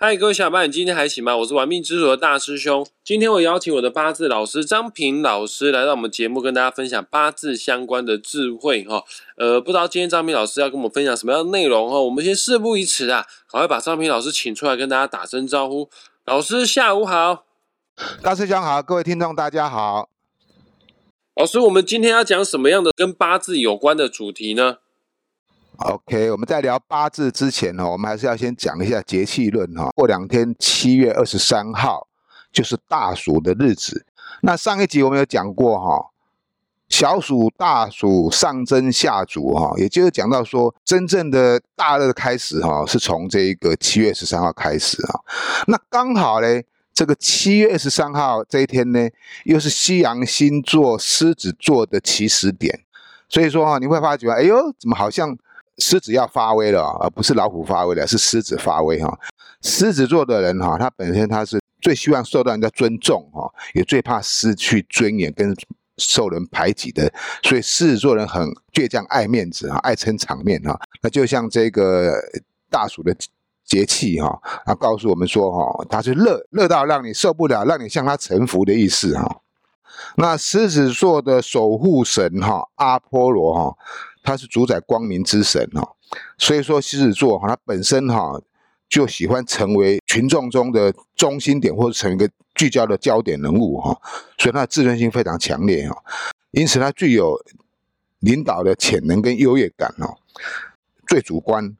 嗨，各位小伙伴，你今天还行吗？我是玩命之主的大师兄。今天我邀请我的八字老师张平老师来到我们节目，跟大家分享八字相关的智慧哈。呃，不知道今天张平老师要跟我们分享什么样的内容哈？我们先事不宜迟啊，赶快把张平老师请出来跟大家打声招呼。老师下午好，大师兄好，各位听众大家好。老师，我们今天要讲什么样的跟八字有关的主题呢？OK，我们在聊八字之前呢，我们还是要先讲一下节气论哈。过两天七月二十三号就是大暑的日子。那上一集我们有讲过哈，小暑、大暑、上蒸下煮哈，也就是讲到说真正的大热开始哈，是从这个七月十三号开始啊。那刚好呢，这个七月二十三号这一天呢，又是西洋星座狮子座的起始点，所以说哈，你会发觉，哎呦，怎么好像？狮子要发威了，而不是老虎发威了，是狮子发威哈。狮子座的人哈，他本身他是最希望受到人家尊重哈，也最怕失去尊严跟受人排挤的，所以狮子座人很倔强、爱面子啊，爱撑场面哈。那就像这个大暑的节气哈，他告诉我们说哈，他是热热到让你受不了，让你向他臣服的意思哈。那狮子座的守护神哈，阿波罗哈。他是主宰光明之神哈，所以说狮子座哈，他本身哈就喜欢成为群众中的中心点，或者成为一个聚焦的焦点人物哈，所以他的自尊心非常强烈哈，因此他具有领导的潜能跟优越感哦，最主观，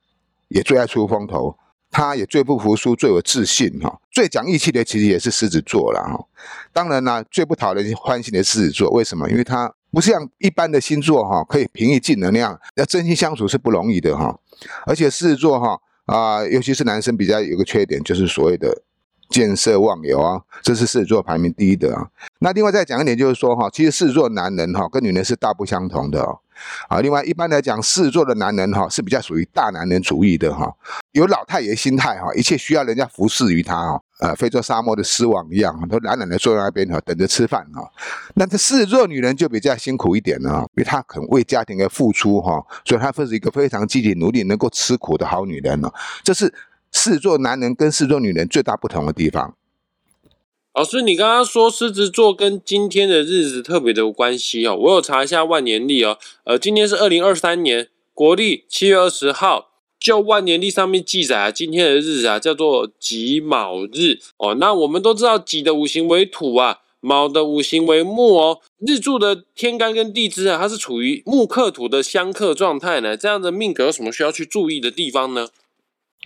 也最爱出风头，他也最不服输，最有自信哈，最讲义气的其实也是狮子座了哈，当然呢，最不讨人欢心的狮子座，为什么？因为他。不像一般的星座哈，可以平易近人那样，要真心相处是不容易的哈。而且狮子座哈啊，尤其是男生比较有个缺点，就是所谓的见色忘友啊，这是狮子座排名第一的啊。那另外再讲一点，就是说哈，其实狮子座男人哈跟女人是大不相同的哦。啊，另外一般来讲，狮子座的男人哈是比较属于大男人主义的哈，有老太爷心态哈，一切需要人家服侍于他哈，呃，非洲沙漠的狮王一样，都懒懒的坐在那边哈，等着吃饭哈。那这狮子座女人就比较辛苦一点了，因为她肯为家庭而付出哈，所以她会是一个非常积极努力、能够吃苦的好女人了。这是狮子座男人跟狮子座女人最大不同的地方。老师，你刚刚说狮子座跟今天的日子特别的关系哦，我有查一下万年历哦，呃，今天是二零二三年国历七月二十号，就万年历上面记载啊，今天的日子啊叫做己卯日哦。那我们都知道己的五行为土啊，卯的五行为木哦，日柱的天干跟地支啊，它是处于木克土的相克状态呢。这样的命格有什么需要去注意的地方呢？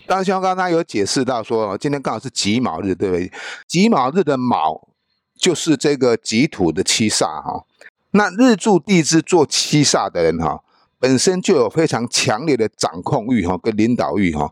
刚刚刚刚有解释到说，今天刚好是己卯日，对不对？己卯日的卯就是这个己土的七煞哈。那日柱地支做七煞的人哈，本身就有非常强烈的掌控欲哈，跟领导欲哈。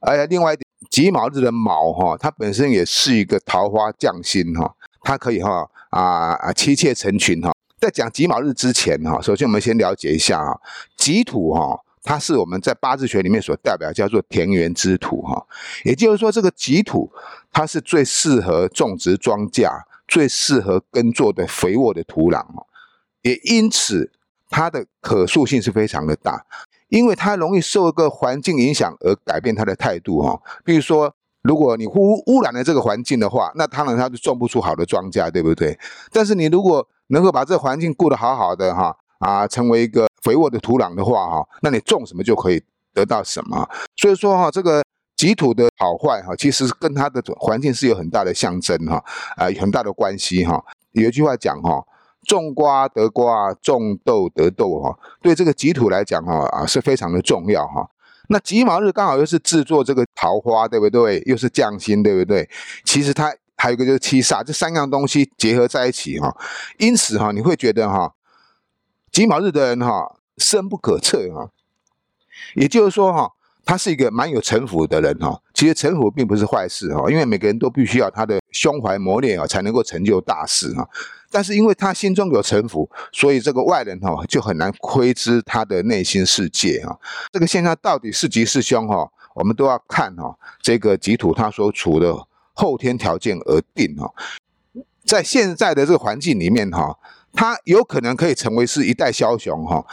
而另外己卯日的卯哈，它本身也是一个桃花降星哈，它可以哈啊啊妻妾成群哈。在讲己卯日之前哈，首先我们先了解一下啊，己土哈。它是我们在八字学里面所代表叫做田园之土哈，也就是说这个己土它是最适合种植庄稼、最适合耕作的肥沃的土壤哦，也因此它的可塑性是非常的大，因为它容易受一个环境影响而改变它的态度哈。比如说，如果你污污染了这个环境的话，那当然它就种不出好的庄稼，对不对？但是你如果能够把这个环境顾得好好的哈。啊，成为一个肥沃的土壤的话，哈，那你种什么就可以得到什么。所以说哈，这个己土的好坏哈，其实跟它的环境是有很大的象征哈，啊，很大的关系哈。有一句话讲哈，种瓜得瓜，种豆得豆哈，对这个己土来讲哈，啊，是非常的重要哈。那吉卯日刚好又是制作这个桃花，对不对？又是匠心，对不对？其实它还有一个就是七煞，这三样东西结合在一起哈，因此哈，你会觉得哈。吉卯日的人哈，深不可测哈，也就是说哈，他是一个蛮有城府的人哈。其实城府并不是坏事哈，因为每个人都必须要他的胸怀磨练啊，才能够成就大事哈。但是因为他心中有城府，所以这个外人哈就很难窥知他的内心世界哈。这个现象到底是吉是凶哈，我们都要看哈这个吉土他所处的后天条件而定哈。在现在的这个环境里面哈。他有可能可以成为是一代枭雄哈，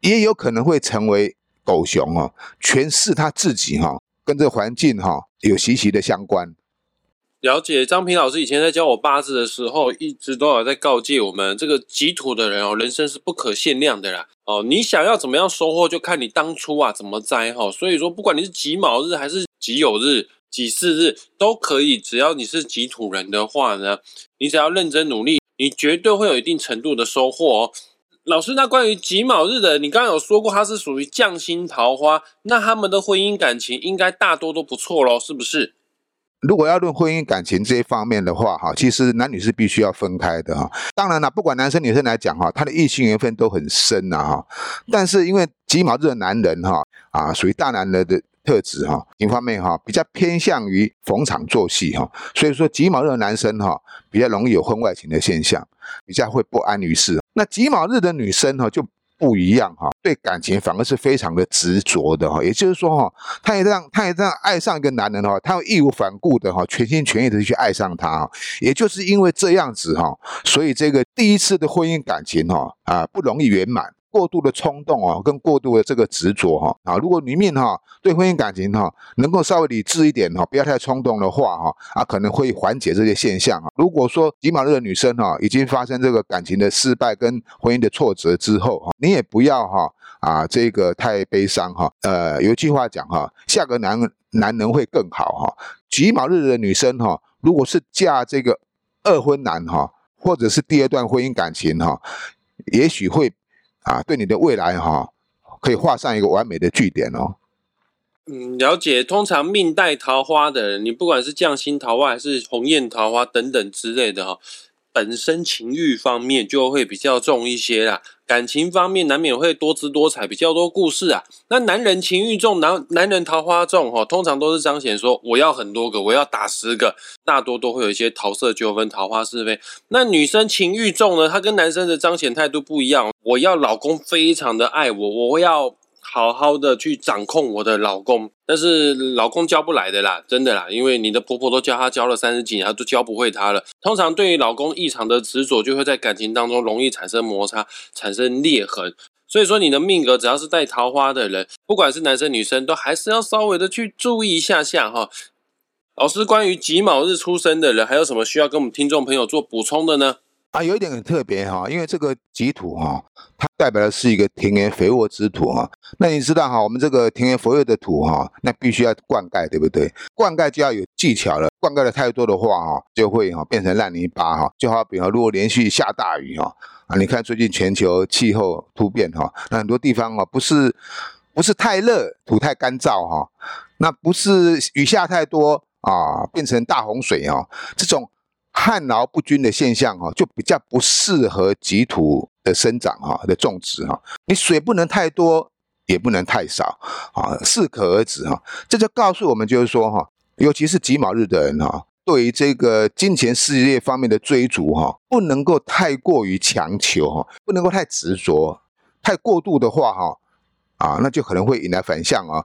也有可能会成为狗熊哦，全是他自己哈，跟这个环境哈有息息的相关。了解张平老师以前在教我八字的时候，一直都有在告诫我们，这个己土的人哦，人生是不可限量的啦。哦，你想要怎么样收获，就看你当初啊怎么栽哈。所以说，不管你是己卯日还是己酉日、己巳日，都可以，只要你是己土人的话呢，你只要认真努力，你绝对会有一定程度的收获哦。老师，那关于己卯日的，你刚刚有说过他是属于匠心桃花，那他们的婚姻感情应该大多都不错喽，是不是？如果要论婚姻感情这一方面的话，哈，其实男女是必须要分开的哈。当然了，不管男生女生来讲哈，他的异性缘分都很深呐哈。但是因为己卯日的男人哈，啊，属于大男人的特质哈，一方面哈比较偏向于逢场作戏哈，所以说己卯日的男生哈比较容易有婚外情的现象，比较会不安于世。那己卯日的女生哈就。不一样哈，对感情反而是非常的执着的哈。也就是说哈，他也这样，他也这样爱上一个男人的话，他会义无反顾的哈，全心全意的去爱上他。也就是因为这样子哈，所以这个第一次的婚姻感情哈啊不容易圆满。过度的冲动哦，跟过度的这个执着哈啊，如果里面哈对婚姻感情哈能够稍微理智一点哈，不要太冲动的话哈啊，可能会缓解这些现象啊。如果说吉马日的女生哈已经发生这个感情的失败跟婚姻的挫折之后哈，你也不要哈啊这个太悲伤哈。呃，有句话讲哈，下个男男人会更好哈。吉马日的女生哈，如果是嫁这个二婚男哈，或者是第二段婚姻感情哈，也许会。啊，对你的未来哈，可以画上一个完美的句点哦。嗯，了解。通常命带桃花的人，你不管是匠心桃花还是鸿雁桃花等等之类的哈。本身情欲方面就会比较重一些啦，感情方面难免会多姿多彩，比较多故事啊。那男人情欲重，男男人桃花重哈，通常都是彰显说我要很多个，我要打十个，大多都会有一些桃色纠纷、桃花是非。那女生情欲重呢，她跟男生的彰显态度不一样，我要老公非常的爱我，我要。好好的去掌控我的老公，但是老公教不来的啦，真的啦，因为你的婆婆都教他教了三十几年，他都教不会他了。通常对于老公异常的执着，就会在感情当中容易产生摩擦，产生裂痕。所以说，你的命格只要是带桃花的人，不管是男生女生，都还是要稍微的去注意一下下哈。老师，关于己卯日出生的人，还有什么需要跟我们听众朋友做补充的呢？啊，有一点很特别哈，因为这个己土哈，它代表的是一个田园肥沃之土哈。那你知道哈，我们这个田园肥沃的土哈，那必须要灌溉，对不对？灌溉就要有技巧了，灌溉的太多的话哈，就会哈变成烂泥巴哈。就好比哈，如果连续下大雨哈，啊，你看最近全球气候突变哈，那很多地方啊不是不是太热，土太干燥哈，那不是雨下太多啊，变成大洪水哈，这种。旱涝不均的现象哈，就比较不适合己土的生长哈的种植哈。你水不能太多，也不能太少啊，适可而止哈。这就告诉我们，就是说哈，尤其是己卯日的人哈，对于这个金钱事业方面的追逐哈，不能够太过于强求哈，不能够太执着，太过度的话哈，啊，那就可能会引来反向啊。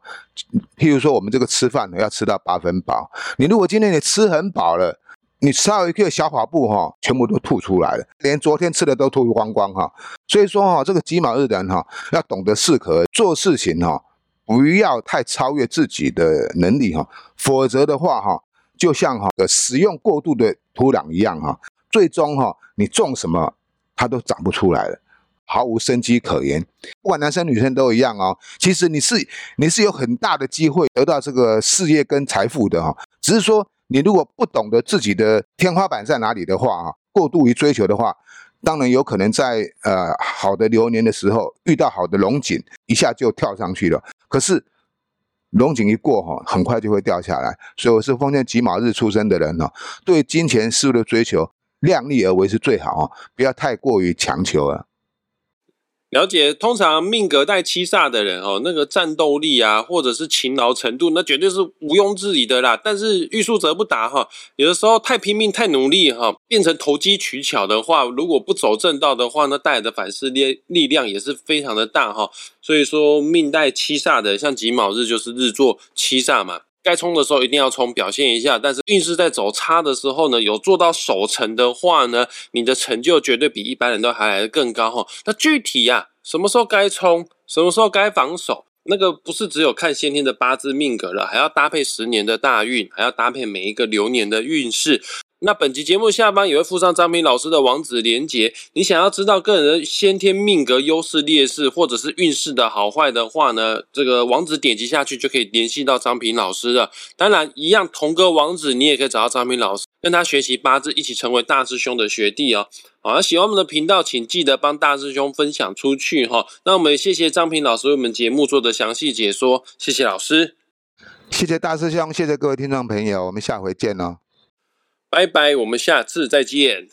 譬如说，我们这个吃饭呢，要吃到八分饱。你如果今天你吃很饱了。你稍微一个小跑步哈，全部都吐出来了，连昨天吃的都吐光光哈。所以说哈，这个己卯日的人哈，要懂得适可做事情哈，不要太超越自己的能力哈，否则的话哈，就像哈使用过度的土壤一样哈，最终哈你种什么它都长不出来了，毫无生机可言。不管男生女生都一样哦。其实你是你是有很大的机会得到这个事业跟财富的哈，只是说。你如果不懂得自己的天花板在哪里的话，啊，过度于追求的话，当然有可能在呃好的流年的时候遇到好的龙井，一下就跳上去了。可是龙井一过，哈，很快就会掉下来。所以我是封建己卯日出生的人，哈，对金钱事物的追求，量力而为是最好啊，不要太过于强求了。了解，通常命格带七煞的人哦，那个战斗力啊，或者是勤劳程度，那绝对是毋庸置疑的啦。但是欲速则不达哈，有的时候太拼命、太努力哈，变成投机取巧的话，如果不走正道的话，那带来的反噬力力量也是非常的大哈。所以说，命带七煞的，像己卯日就是日坐七煞嘛。该冲的时候一定要冲，表现一下。但是运势在走差的时候呢，有做到守成的话呢，你的成就绝对比一般人都还来得更高哈。那具体呀，什么时候该冲，什么时候该防守，那个不是只有看先天的八字命格了，还要搭配十年的大运，还要搭配每一个流年的运势。那本集节目下方也会附上张平老师的网址连接，你想要知道个人的先天命格优势劣势，或者是运势的好坏的话呢，这个网址点击下去就可以联系到张平老师了。当然，一样同个网址，你也可以找到张平老师，跟他学习八字，一起成为大师兄的学弟哦。好，喜欢我们的频道，请记得帮大师兄分享出去哈。那我们谢谢张平老师为我们节目做的详细解说，谢谢老师，谢谢大师兄，谢谢各位听众朋友，我们下回见哦。拜拜，我们下次再见。